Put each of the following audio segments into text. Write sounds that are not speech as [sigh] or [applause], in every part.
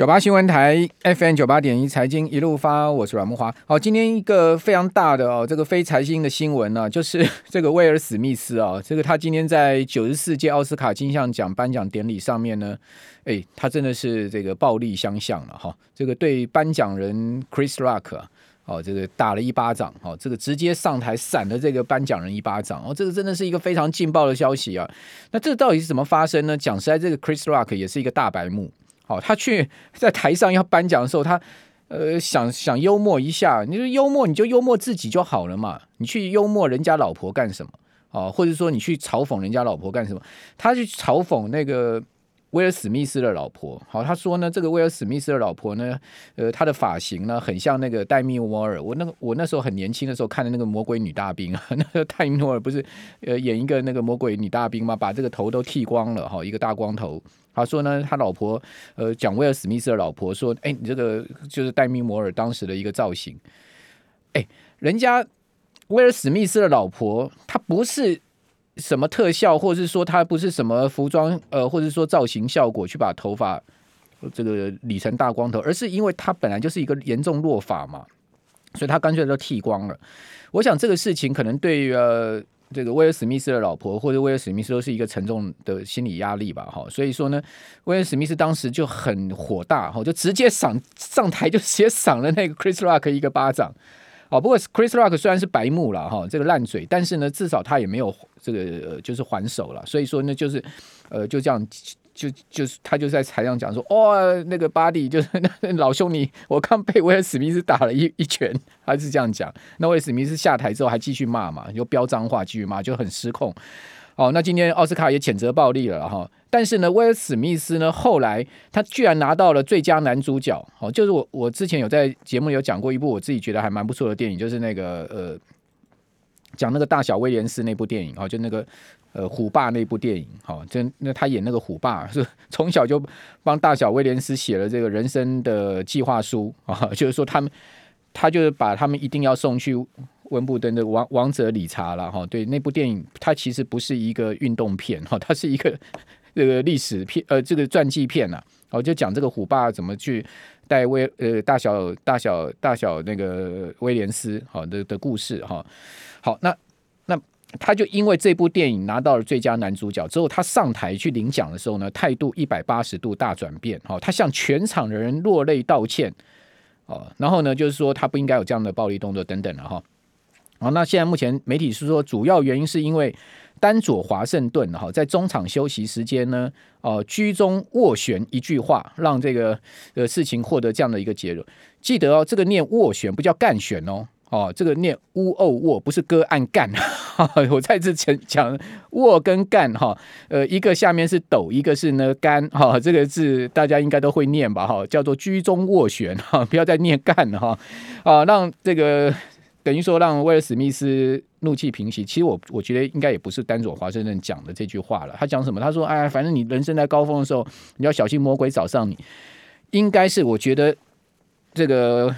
九八新闻台 FM 九八点一财经一路发，我是阮慕华。好，今天一个非常大的哦，这个非财经的新闻呢、啊，就是 [laughs] 这个威尔史密斯啊，这个他今天在九十四届奥斯卡金像奖颁奖典礼上面呢，哎，他真的是这个暴力相向了哈，这个对颁奖人 Chris Rock，哦，这个打了一巴掌，哦，这个直接上台闪了这个颁奖人一巴掌，哦，这个真的是一个非常劲爆的消息啊。那这到底是怎么发生呢？讲实在，这个 Chris Rock 也是一个大白目。哦，他去 [laughs] 在台上要颁奖的时候，他呃想想幽默一下，你说幽默你就幽默自己就好了嘛，你去幽默人家老婆干什么？哦，或者说你去嘲讽人家老婆干什么？他去嘲讽那个。威尔史密斯的老婆，好，他说呢，这个威尔史密斯的老婆呢，呃，她的发型呢，很像那个戴米沃尔。我那个我那时候很年轻的时候看的那个魔鬼女大兵啊，[laughs] 那个戴米诺尔不是呃演一个那个魔鬼女大兵嘛？把这个头都剃光了哈，一个大光头。他说呢，他老婆呃讲威尔史密斯的老婆说，哎，你这个就是戴米摩尔当时的一个造型。哎，人家威尔史密斯的老婆，她不是。什么特效，或者是说她不是什么服装，呃，或者说造型效果去把头发这个理成大光头，而是因为他本来就是一个严重落发嘛，所以他干脆都剃光了。我想这个事情可能对于呃这个威尔史密斯的老婆或者威尔史密斯都是一个沉重的心理压力吧，哈。所以说呢，威尔史密斯当时就很火大，哈，就直接赏上台就直接赏了那个 Chris Rock 一个巴掌。哦，不过 Chris Rock 虽然是白目了哈，这个烂嘴，但是呢，至少他也没有这个、呃、就是还手了。所以说呢，就是呃，就这样，就就是他就在台上讲说，哦，那个巴蒂就是 [laughs] 老兄你，我刚被威尔史密斯打了一一拳，他是这样讲。那威尔史密斯下台之后还继续骂嘛，就飙脏话继续骂，就很失控。哦，那今天奥斯卡也谴责暴力了哈，但是呢，威尔史密斯呢，后来他居然拿到了最佳男主角。哦，就是我我之前有在节目有讲过一部我自己觉得还蛮不错的电影，就是那个呃，讲那个大小威廉斯那部电影哦，就那个呃虎爸那部电影。好，就那他演那个虎爸是从小就帮大小威廉斯写了这个人生的计划书啊，[laughs] 就是说他们他就是把他们一定要送去。温布登的王王者理查了哈，对那部电影，它其实不是一个运动片哈，它是一个这个历史片，呃，这个传记片呐，哦，就讲这个虎爸怎么去带威呃大小大小大小那个威廉斯好的的故事哈。好，那那他就因为这部电影拿到了最佳男主角之后，他上台去领奖的时候呢，态度一百八十度大转变哈，他向全场的人落泪道歉哦，然后呢，就是说他不应该有这样的暴力动作等等了哈。好，那现在目前媒体是说，主要原因是因为丹佐华盛顿哈在中场休息时间呢，哦居中斡旋一句话，让这个呃事情获得这样的一个结论。记得哦，这个念斡旋不叫干旋哦，哦这个念乌哦斡不是割按干。[laughs] 我再次讲讲斡跟干哈，呃一个下面是斗，一个是呢干哈，这个字大家应该都会念吧哈，叫做居中斡旋哈，不要再念干哈啊，让这个。等于说让威尔史密斯怒气平息，其实我我觉得应该也不是丹佐华盛顿讲的这句话了。他讲什么？他说：“哎，反正你人生在高峰的时候，你要小心魔鬼找上你。”应该是我觉得这个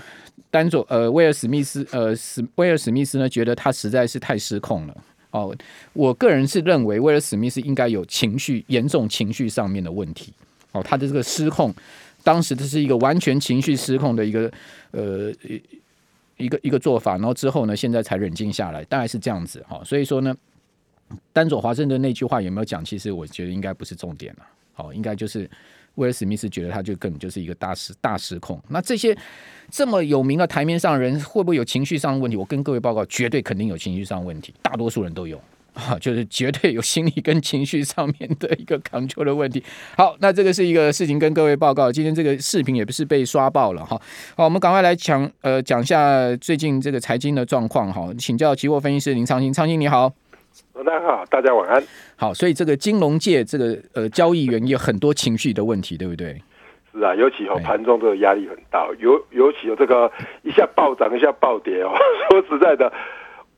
丹佐呃威尔史密斯呃史威尔史密斯呢，觉得他实在是太失控了。哦，我个人是认为威尔史密斯应该有情绪严重情绪上面的问题。哦，他的这个失控，当时这是一个完全情绪失控的一个呃。一个一个做法，然后之后呢，现在才冷静下来，大概是这样子哈。所以说呢，丹佐华盛顿那句话有没有讲？其实我觉得应该不是重点了。好，应该就是威尔史密斯觉得他就根本就是一个大失大失控。那这些这么有名的台面上的人，会不会有情绪上的问题？我跟各位报告，绝对肯定有情绪上的问题，大多数人都有。啊，[laughs] 就是绝对有心理跟情绪上面的一个 control 的问题。好，那这个是一个事情跟各位报告。今天这个视频也不是被刷爆了哈。好，我们赶快来讲呃讲一下最近这个财经的状况哈。请教期货分析师林昌兴，昌兴你好。大家好，大家晚安。好，所以这个金融界这个呃交易员有很多情绪的问题，对不对？是啊，尤其哦盘中这个压力很大，尤尤其有这个一下暴涨一下暴跌哦。[laughs] 说实在的。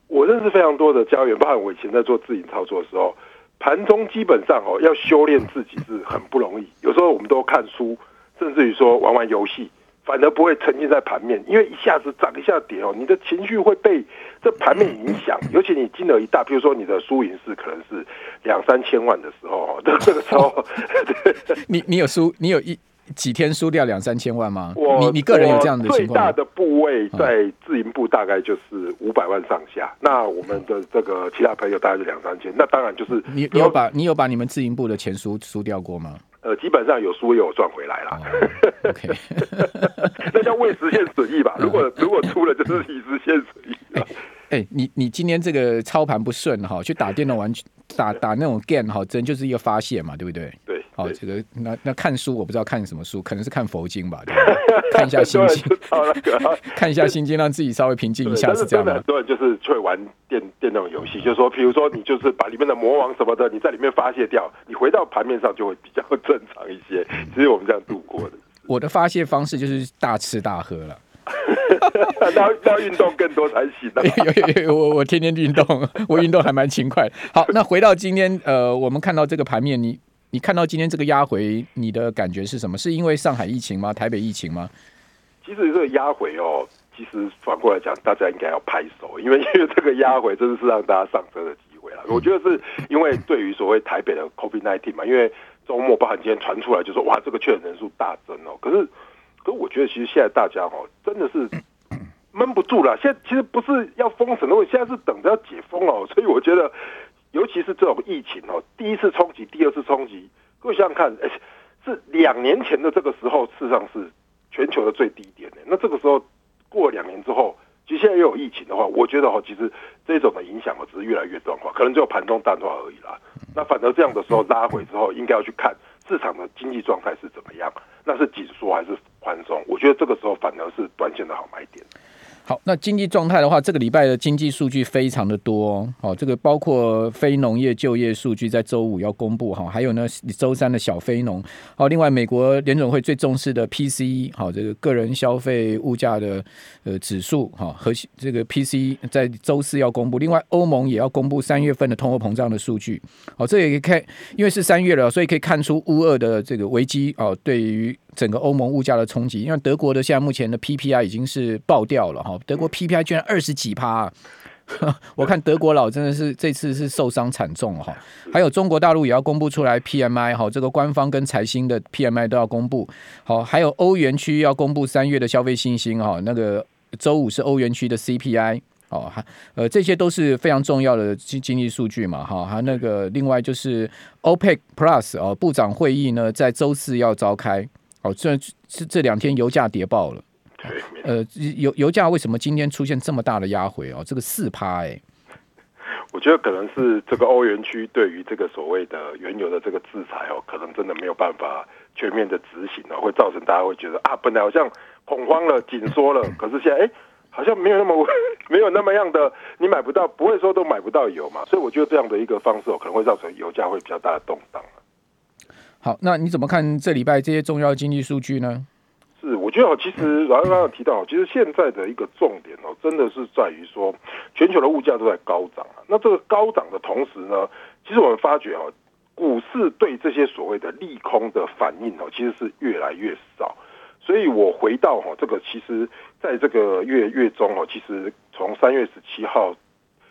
我认识非常多的交易员，包括我以前在做自营操作的时候，盘中基本上哦要修炼自己是很不容易。有时候我们都看书，甚至于说玩玩游戏，反而不会沉浸在盘面，因为一下子涨一下跌哦，你的情绪会被这盘面影响。尤其你金额一大，比如说你的输赢是可能是两三千万的时候，这这个时候，[laughs] 你你有输，你有一几天输掉两三千万吗？我你你个人有这样的情况？最大的部位在自营部大概就是五百万上下。嗯、那我们的这个其他朋友大概是两三千。那当然就是你你有把你有把你们自营部的钱输输掉过吗？呃，基本上有输也有赚回来了。哦、OK，[laughs] 那叫未实现损益吧。如果如果出了，就是已实现损益。哎、欸，你你今天这个操盘不顺哈，去打电动玩打打那种 game 哈，真就是一个发泄嘛，对不对？对。好，这个那那看书我不知道看什么书，可能是看佛经吧，对吧 [laughs] 看一下心经，[laughs] 看一下心经，让自己稍微平静一下，是这样的。很多人就是会玩电电动游戏，就是说，比如说你就是把里面的魔王什么的，你在里面发泄掉，你回到盘面上就会比较正常一些。[laughs] 只有我们这样度过的。我的发泄方式就是大吃大喝了。那要运动更多才行的。有有有，我我天天运动，我运动还蛮勤快。好，那回到今天，呃，我们看到这个盘面，你你看到今天这个压回，你的感觉是什么？是因为上海疫情吗？台北疫情吗？其实这个压回哦，其实反过来讲，大家应该要拍手，因为 [laughs] 因为这个压回真的是让大家上车的机会了。我觉得是因为对于所谓台北的 COVID-19 嘛，因为周末包含今天传出来就说哇，这个确诊人数大增哦，可是。可是我觉得，其实现在大家哈，真的是 [coughs] 闷不住了。现在其实不是要封城的问题，现在是等着要解封哦。所以我觉得，尤其是这种疫情哦，第一次冲击，第二次冲击，各位想想看，哎，是两年前的这个时候，事实上是全球的最低点的。那这个时候过了两年之后，其实现在又有疫情的话，我觉得哈，其实这种的影响哦，只是越来越钝化，可能只有盘中淡化而已啦。那反而这样的时候拉回之后，应该要去看市场的经济状态是怎么样，那是紧缩还是？宽松，我觉得这个时候反而是短线的好买点。好，那经济状态的话，这个礼拜的经济数据非常的多哦。好，这个包括非农业就业数据在周五要公布哈，还有呢周三的小非农。好，另外美国联总会最重视的 PCE，好，这个个人消费物价的呃指数哈和这个 PCE 在周四要公布。另外欧盟也要公布三月份的通货膨胀的数据。好，这也可以看，因为是三月了，所以可以看出乌俄的这个危机哦，对于。整个欧盟物价的冲击，因为德国的现在目前的 PPI 已经是爆掉了哈，德国 PPI 居然二十几趴，啊，[laughs] 我看德国佬真的是这次是受伤惨重哈。还有中国大陆也要公布出来 PMI 哈，这个官方跟财新的 PMI 都要公布。好，还有欧元区要公布三月的消费信心哈，那个周五是欧元区的 CPI。哦，还呃，这些都是非常重要的经经济数据嘛，哈，还有那个另外就是 OPEC Plus 哦，部长会议呢在周四要召开。哦，这这这两天油价跌爆了，对，呃，油油价为什么今天出现这么大的压回哦？这个四趴哎，[laughs] 我觉得可能是这个欧元区对于这个所谓的原油的这个制裁哦，可能真的没有办法全面的执行哦，会造成大家会觉得啊，本来好像恐慌了、紧缩了，可是现在哎，好像没有那么 [laughs] 没有那么样的，你买不到，不会说都买不到油嘛，所以我觉得这样的一个方式哦，可能会造成油价会比较大的动荡。好，那你怎么看这礼拜这些重要经济数据呢？是，我觉得其实老刚刚有提到，其实现在的一个重点哦，真的是在于说，全球的物价都在高涨啊。那这个高涨的同时呢，其实我们发觉哦，股市对这些所谓的利空的反应哦，其实是越来越少。所以我回到哈，这个其实在这个月月中哦，其实从三月十七号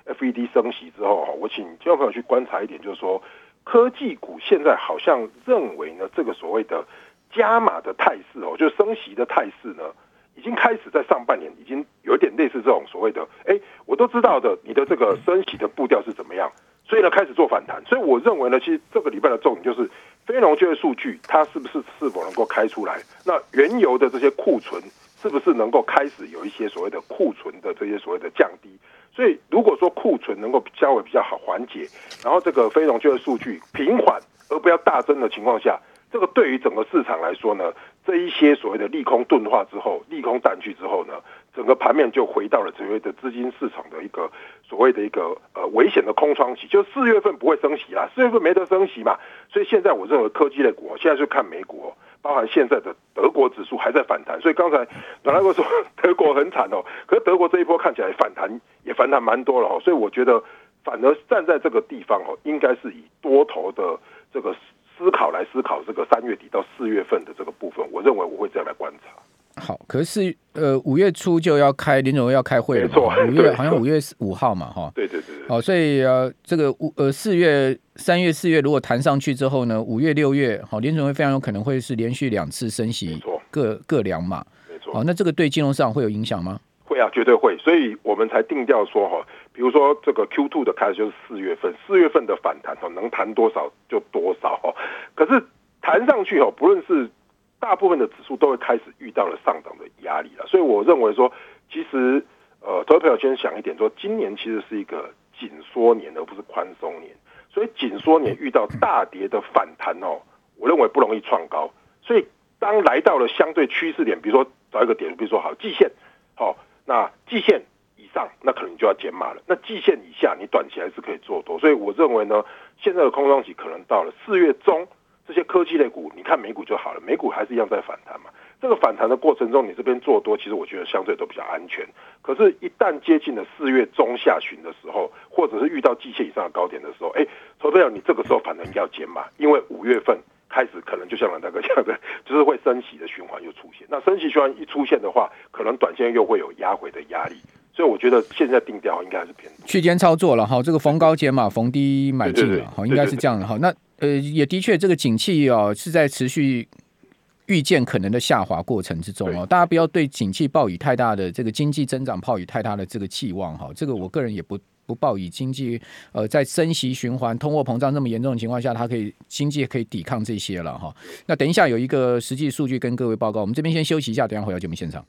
FED 升息之后哈，我请听众朋友去观察一点，就是说。科技股现在好像认为呢，这个所谓的加码的态势哦，就升息的态势呢，已经开始在上半年已经有点类似这种所谓的，哎，我都知道的，你的这个升息的步调是怎么样，所以呢开始做反弹。所以我认为呢，其实这个礼拜的重点就是非农就业数据，它是不是是否能够开出来？那原油的这些库存是不是能够开始有一些所谓的库存的这些所谓的降低？所以，如果说库存能够稍微比较好缓解，然后这个非农就业数据平缓而不要大增的情况下，这个对于整个市场来说呢，这一些所谓的利空钝化之后，利空淡去之后呢，整个盘面就回到了所谓的资金市场的一个所谓的一个呃危险的空窗期，就四月份不会升息啦，四月份没得升息嘛，所以现在我认为科技类股现在就看美股。包含现在的德国指数还在反弹，所以刚才阮大哥说德国很惨哦，可是德国这一波看起来反弹也反弹蛮多了哦，所以我觉得反而站在这个地方哦，应该是以多头的这个思考来思考这个三月底到四月份的这个部分，我认为我会这样来观察。好，可是呃五月初就要开林总要开会了，没错，五月好像五月五号嘛哈，对对对。哦，所以呃，这个五呃四月、三月、四月如果弹上去之后呢，五月、六月，好，联准会非常有可能会是连续两次升息，各各两码，没错。哦，那这个对金融市场会有影响吗？会啊，绝对会。所以我们才定调说哈，比如说这个 Q two 的开始就是四月份，四月份的反弹哦，能弹多少就多少哦。可是弹上去哦，不论是大部分的指数都会开始遇到了上涨的压力了。所以我认为说，其实呃，投资朋友先想一点说，今年其实是一个。紧缩年而不是宽松年，所以紧缩年遇到大跌的反弹哦，我认为不容易创高。所以当来到了相对趋势点，比如说找一个点，比如说好季线，好，那季线以上，那可能就要减码了。那季线以下，你短期还是可以做多。所以我认为呢，现在的空窗期可能到了四月中，这些科技类股，你看美股就好了，美股还是一样在反弹嘛。这个反弹的过程中，你这边做多，其实我觉得相对都比较安全。可是，一旦接近了四月中下旬的时候，或者是遇到季线以上的高点的时候，哎，投资者你这个时候反弹要减码，因为五月份开始可能就像那个这样的，[laughs] 就是会升息的循环又出现。那升息循环一出现的话，可能短线又会有压回的压力。所以我觉得现在定调应该还是偏区间操作了哈。这个逢高减码，逢低买进了哈，应该是这样的哈。那呃，也的确这个景气哦是在持续。预见可能的下滑过程之中哦，大家不要对景气抱以太大的这个经济增长抱以太大的这个期望哈。这个我个人也不不抱以经济呃在升息循环、通货膨胀这么严重的情况下，它可以经济可以抵抗这些了哈。那等一下有一个实际数据跟各位报告，我们这边先休息一下，等下回到节目现场。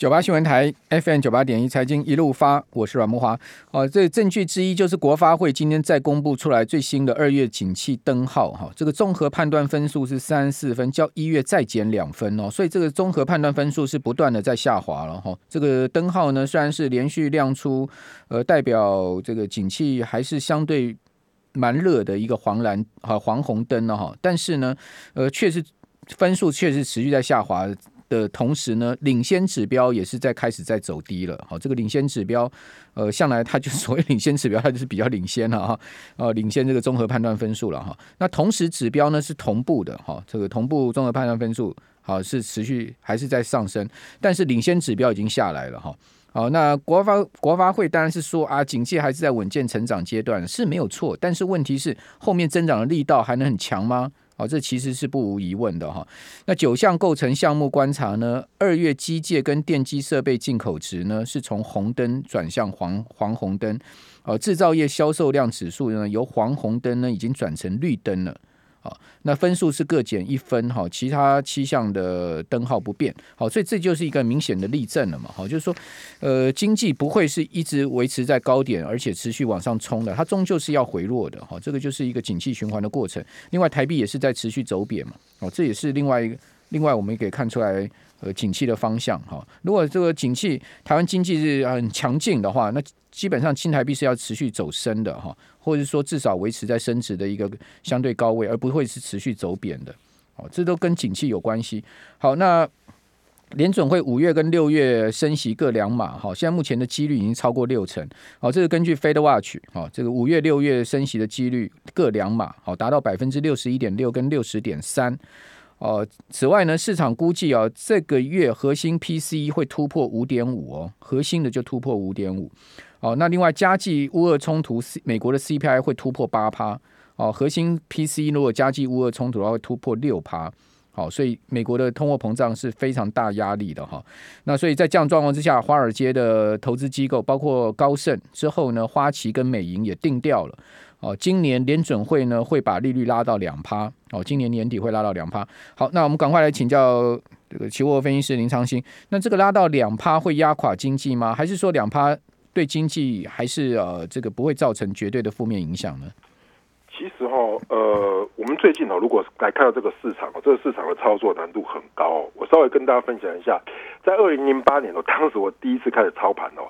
九八新闻台 FM 九八点一财经一路发，我是阮慕华。哦，这证据之一就是国发会今天再公布出来最新的二月景气灯号哈，这个综合判断分数是三十四分，较一月再减两分哦，所以这个综合判断分数是不断的在下滑了哈。这个灯号呢，虽然是连续亮出，呃，代表这个景气还是相对蛮热的一个黄蓝和黄红灯了哈，但是呢，呃，确实分数确实持续在下滑。的同时呢，[laughs] 领先指标也是在开始在走低了。好，这个领先指标，呃，向来它就 [laughs] 所谓领先指标，它就是比较领先了哈。呃，领先这个综合判断分数了哈。那同时指标呢是同步的哈，这个同步综合判断分数好是持续还是在上升，但是领先指标已经下来了哈。好，那国发国发会当然是说啊，经济还是在稳健成长阶段是没有错，但是问题是后面增长的力道还能很强吗？好，这其实是不无疑问的哈。那九项构成项目观察呢，二月机械跟电机设备进口值呢是从红灯转向黄黄红灯，呃，制造业销售量指数呢由黄红灯呢已经转成绿灯了。好，那分数是各减一分哈，其他七项的灯号不变。好，所以这就是一个明显的例证了嘛。好，就是说，呃，经济不会是一直维持在高点，而且持续往上冲的，它终究是要回落的。好，这个就是一个景气循环的过程。另外，台币也是在持续走贬嘛。哦，这也是另外一个，另外我们也可以看出来，呃，景气的方向哈。如果这个景气台湾经济是很强劲的话，那基本上新台币是要持续走升的哈。或者说至少维持在升值的一个相对高位，而不会是持续走贬的。哦，这都跟景气有关系。好，那联准会五月跟六月升息各两码。哈，现在目前的几率已经超过六成。好，这是根据 Fed Watch。好，这个五月六月升息的几率各两码。好，达到百分之六十一点六跟六十点三。哦，此外呢，市场估计啊，这个月核心 PCE 会突破五点五哦，核心的就突破五点五。哦，那另外，加计乌俄冲突，美国的 CPI 会突破八趴。哦，核心 PC 如果加计乌俄冲突的话，会突破六趴。好，所以美国的通货膨胀是非常大压力的哈。那所以在这样状况之下，华尔街的投资机构，包括高盛之后呢，花旗跟美银也定调了。哦，今年联准会呢会把利率拉到两趴。哦，今年年底会拉到两趴。好，那我们赶快来请教这个期货分析师林昌兴。那这个拉到两趴会压垮经济吗？还是说两趴？对经济还是呃，这个不会造成绝对的负面影响呢？其实哈，呃，我们最近哦，如果来看到这个市场哦，这个市场的操作难度很高。我稍微跟大家分享一下，在二零零八年哦，当时我第一次开始操盘哦，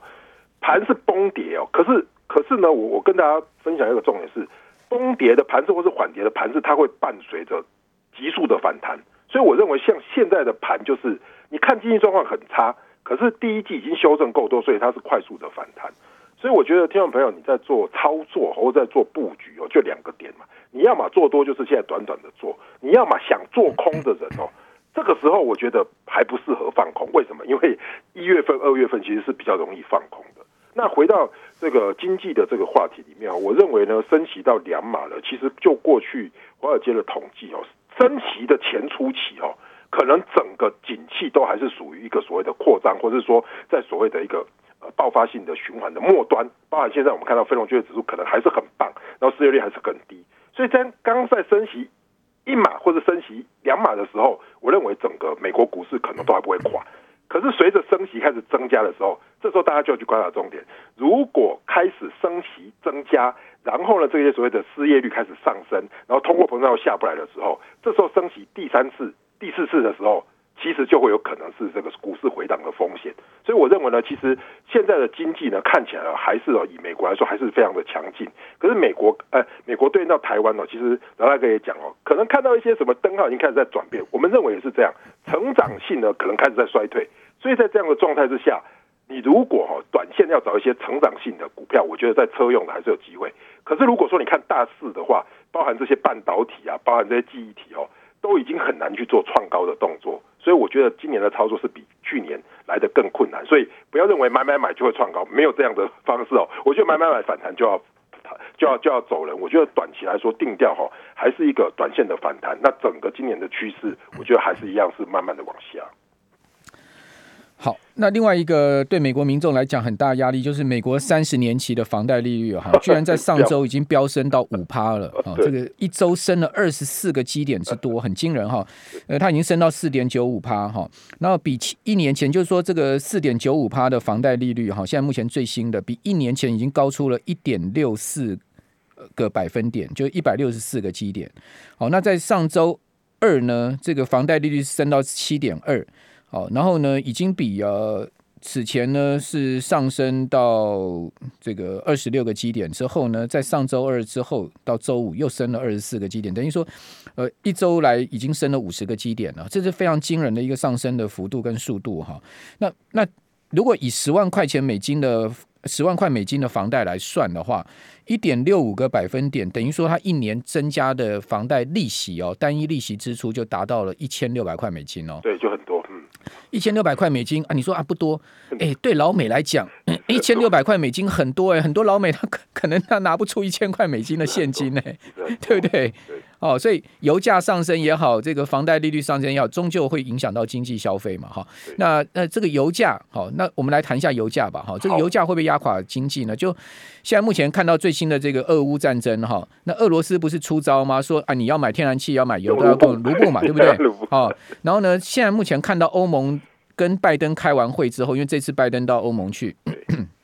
盘是崩跌哦，可是可是呢，我我跟大家分享一个重点是，崩跌的盘势或是缓跌的盘势，它会伴随着急速的反弹。所以我认为像现在的盘，就是你看经济状况很差。可是第一季已经修正够多，所以它是快速的反弹。所以我觉得听众朋友你在做操作或者在做布局哦，就两个点嘛。你要么做多，就是现在短短的做；你要么想做空的人哦，这个时候我觉得还不适合放空。为什么？因为一月份、二月份其实是比较容易放空的。那回到这个经济的这个话题里面啊，我认为呢，升息到两码了，其实就过去华尔街的统计哦，升息的前初期哦，可能整个景气都还是属于一个所谓的扩张，或者说在所谓的一个呃爆发性的循环的末端。包含现在我们看到非农就业指数可能还是很棒，然后失业率还是很低，所以在刚刚在升息一码或者升息两码的时候，我认为整个美国股市可能都还不会垮。可是随着升息开始增加的时候，这时候大家就要去观察重点。如果开始升息增加，然后呢，这些所谓的失业率开始上升，然后通货膨胀又下不来的时候，这时候升息第三次、第四次的时候，其实就会有可能是这个股市回档的风险。所以我认为呢，其实现在的经济呢，看起来还是哦，以美国来说还是非常的强劲。可是美国，呃，美国对应到台湾呢，其实老大哥也讲哦，可能看到一些什么灯号已经开始在转变。我们认为也是这样，成长性呢可能开始在衰退。所以在这样的状态之下，你如果哈短线要找一些成长性的股票，我觉得在车用的还是有机会。可是如果说你看大势的话，包含这些半导体啊，包含这些记忆体哦，都已经很难去做创高的动作。所以我觉得今年的操作是比去年来的更困难。所以不要认为买买买就会创高，没有这样的方式哦。[laughs] 我觉得买买买反弹就要就要就要走人。我觉得短期来说定调哈，还是一个短线的反弹。那整个今年的趋势，我觉得还是一样是慢慢的往下。好，那另外一个对美国民众来讲很大压力，就是美国三十年期的房贷利率哈，[laughs] 居然在上周已经飙升到五趴了 [laughs] 啊！这个一周升了二十四个基点之多，很惊人哈。呃，它已经升到四点九五趴哈，然后比一年前，就是说这个四点九五趴的房贷利率哈，现在目前最新的比一年前已经高出了一点六四个百分点，就一百六十四个基点。好，那在上周二呢，这个房贷利率升到七点二。好，然后呢，已经比呃此前呢是上升到这个二十六个基点之后呢，在上周二之后到周五又升了二十四个基点，等于说呃一周来已经升了五十个基点了，这是非常惊人的一个上升的幅度跟速度哈。那那如果以十万块钱美金的十万块美金的房贷来算的话，一点六五个百分点，等于说他一年增加的房贷利息哦，单一利息支出就达到了一千六百块美金哦。对，就很多。嗯一千六百块美金啊，你说啊不多，哎，对老美来讲，一千六百块美金很多哎，很多老美他可可能他拿不出一千块美金的现金哎，[laughs] 对不对？哦，所以油价上升也好，这个房贷利率上升也好，终究会影响到经济消费嘛哈。那那这个油价好，那我们来谈一下油价吧哈。这个油价会不会压垮经济呢？就现在目前看到最新的这个俄乌战争哈，那俄罗斯不是出招吗？说啊，你要买天然气要买油都要用卢布嘛，对不对？[laughs] 好，然后呢，现在目前看到欧盟跟拜登开完会之后，因为这次拜登到欧盟去。[coughs]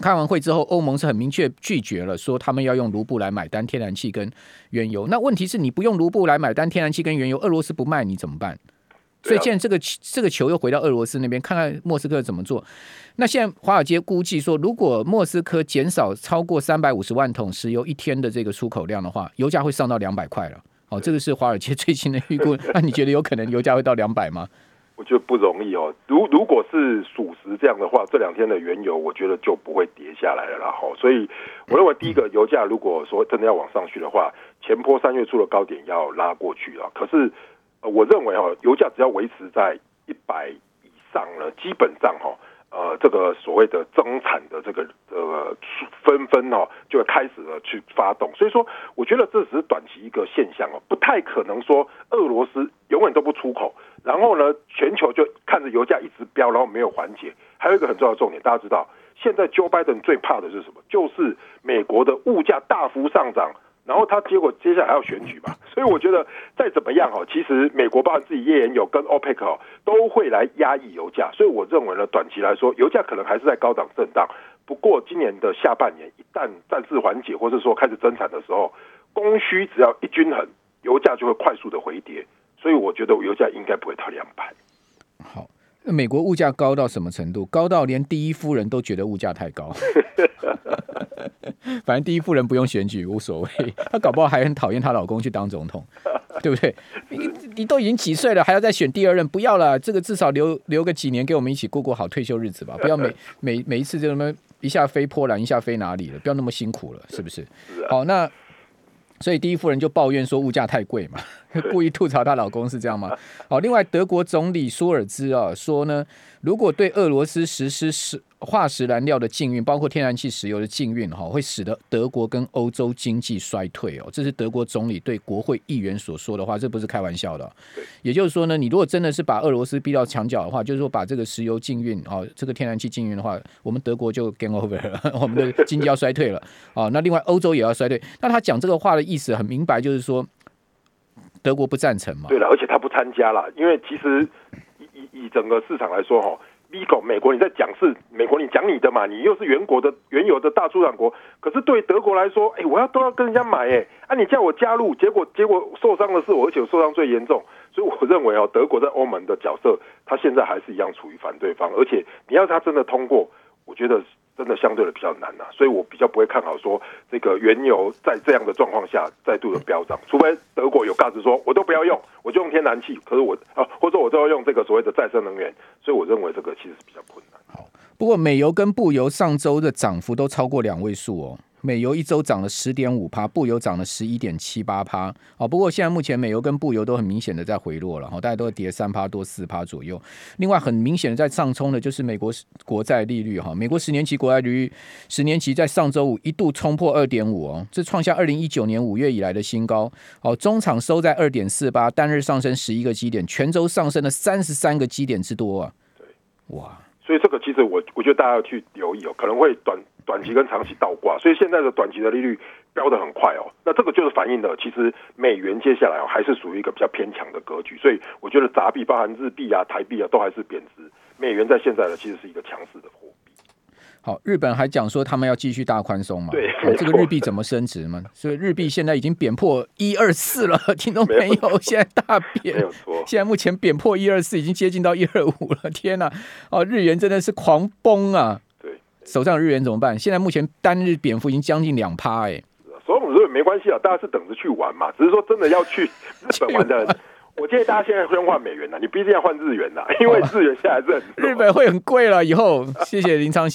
开完会之后，欧盟是很明确拒绝了，说他们要用卢布来买单天然气跟原油。那问题是你不用卢布来买单天然气跟原油，俄罗斯不卖你怎么办？所以现在这个这个球又回到俄罗斯那边，看看莫斯科怎么做。那现在华尔街估计说，如果莫斯科减少超过三百五十万桶石油一天的这个出口量的话，油价会上到两百块了。哦，这个是华尔街最新的预估。[laughs] 那你觉得有可能油价会到两百吗？我觉得不容易哦。如如果是属实这样的话，这两天的原油我觉得就不会跌下来了啦。哈，所以我认为第一个油价如果说真的要往上去的话，前坡三月初的高点要拉过去了。可是我认为哈，油价只要维持在一百以上了，基本上哈。呃，这个所谓的增产的这个呃纷纷哦，就会开始了去发动。所以说，我觉得这只是短期一个现象哦，不太可能说俄罗斯永远都不出口，然后呢，全球就看着油价一直飙，然后没有缓解。还有一个很重要的重点，大家知道，现在 Joe Biden 最怕的是什么？就是美国的物价大幅上涨。然后他结果接下来还要选举嘛，所以我觉得再怎么样哈，其实美国包含自己页岩油跟 OPEC 都会来压抑油价，所以我认为呢，短期来说油价可能还是在高档震荡。不过今年的下半年一旦战事缓解，或者说开始增产的时候，供需只要一均衡，油价就会快速的回跌。所以我觉得油价应该不会到两百。好，美国物价高到什么程度？高到连第一夫人都觉得物价太高。[laughs] 反正第一夫人不用选举无所谓，她搞不好还很讨厌她老公去当总统，对不对？你你都已经几岁了，还要再选第二任？不要了，这个至少留留个几年给我们一起过过好退休日子吧。不要每每每一次就那么一下飞波兰，一下飞哪里了？不要那么辛苦了，是不是？好，那所以第一夫人就抱怨说物价太贵嘛，[laughs] 故意吐槽她老公是这样吗？好，另外德国总理舒尔兹啊说呢，如果对俄罗斯实施是化石燃料的禁运，包括天然气、石油的禁运，哈，会使得德国跟欧洲经济衰退哦。这是德国总理对国会议员所说的话，这不是开玩笑的。也就是说呢，你如果真的是把俄罗斯逼到墙角的话，就是说把这个石油禁运，哦，这个天然气禁运的话，我们德国就 game over 了，[laughs] 我们的经济要衰退了。哦，那另外欧洲也要衰退。那他讲这个话的意思很明白，就是说德国不赞成嘛。对了，而且他不参加了，因为其实以以以整个市场来说，哈。美国，美国你在讲是美国，你讲你的嘛，你又是原国的原有的大出产国，可是对德国来说，哎，我要都要跟人家买，哎，[laughs] 啊，你叫我加入，结果结果受伤的是我，而且受伤最严重，所以我认为哦，德国在欧盟的角色，他现在还是一样处于反对方，而且你要他真的通过，我觉得。真的相对的比较难呐、啊，所以我比较不会看好说这个原油在这样的状况下再度的飙涨，除非德国有告知说我都不要用，我就用天然气，可是我啊，或者我都要用这个所谓的再生能源，所以我认为这个其实是比较困难。好，不过美油跟布油上周的涨幅都超过两位数哦。美油一周涨了十点五趴，布油涨了十一点七八趴。哦，不过现在目前美油跟布油都很明显的在回落了，哈，大家都跌三趴多四趴左右。另外，很明显的在上冲的就是美国国债利率，哈，美国十年期国债利率十年期在上周五一度冲破二点五哦，这创下二零一九年五月以来的新高。哦，中场收在二点四八，单日上升十一个基点，全周上升了三十三个基点之多啊。哇，所以这个其实我我觉得大家要去留意哦，可能会短。短期跟长期倒挂，所以现在的短期的利率飙得很快哦。那这个就是反映的，其实美元接下来哦还是属于一个比较偏强的格局。所以我觉得杂币，包含日币啊、台币啊，都还是贬值。美元在现在呢，其实是一个强势的货。好，日本还讲说他们要继续大宽松嘛？对，这个日币怎么升值嘛？所以日币现在已经贬破一二四了，听众朋友，现在大贬，没有错。现在目前贬破一二四，已经接近到一二五了。天哪！哦，日元真的是狂崩啊！对手上的日元怎么办？现在目前单日贬幅已经将近两趴，哎，所以我们说没关系啊，大家是等着去玩嘛。只是说真的要去 [laughs] 日本玩的人，我建议大家现在先换美元呐，你不一定要换日元呐，因为日元现在是很日本会很贵了。以后谢谢林昌兴。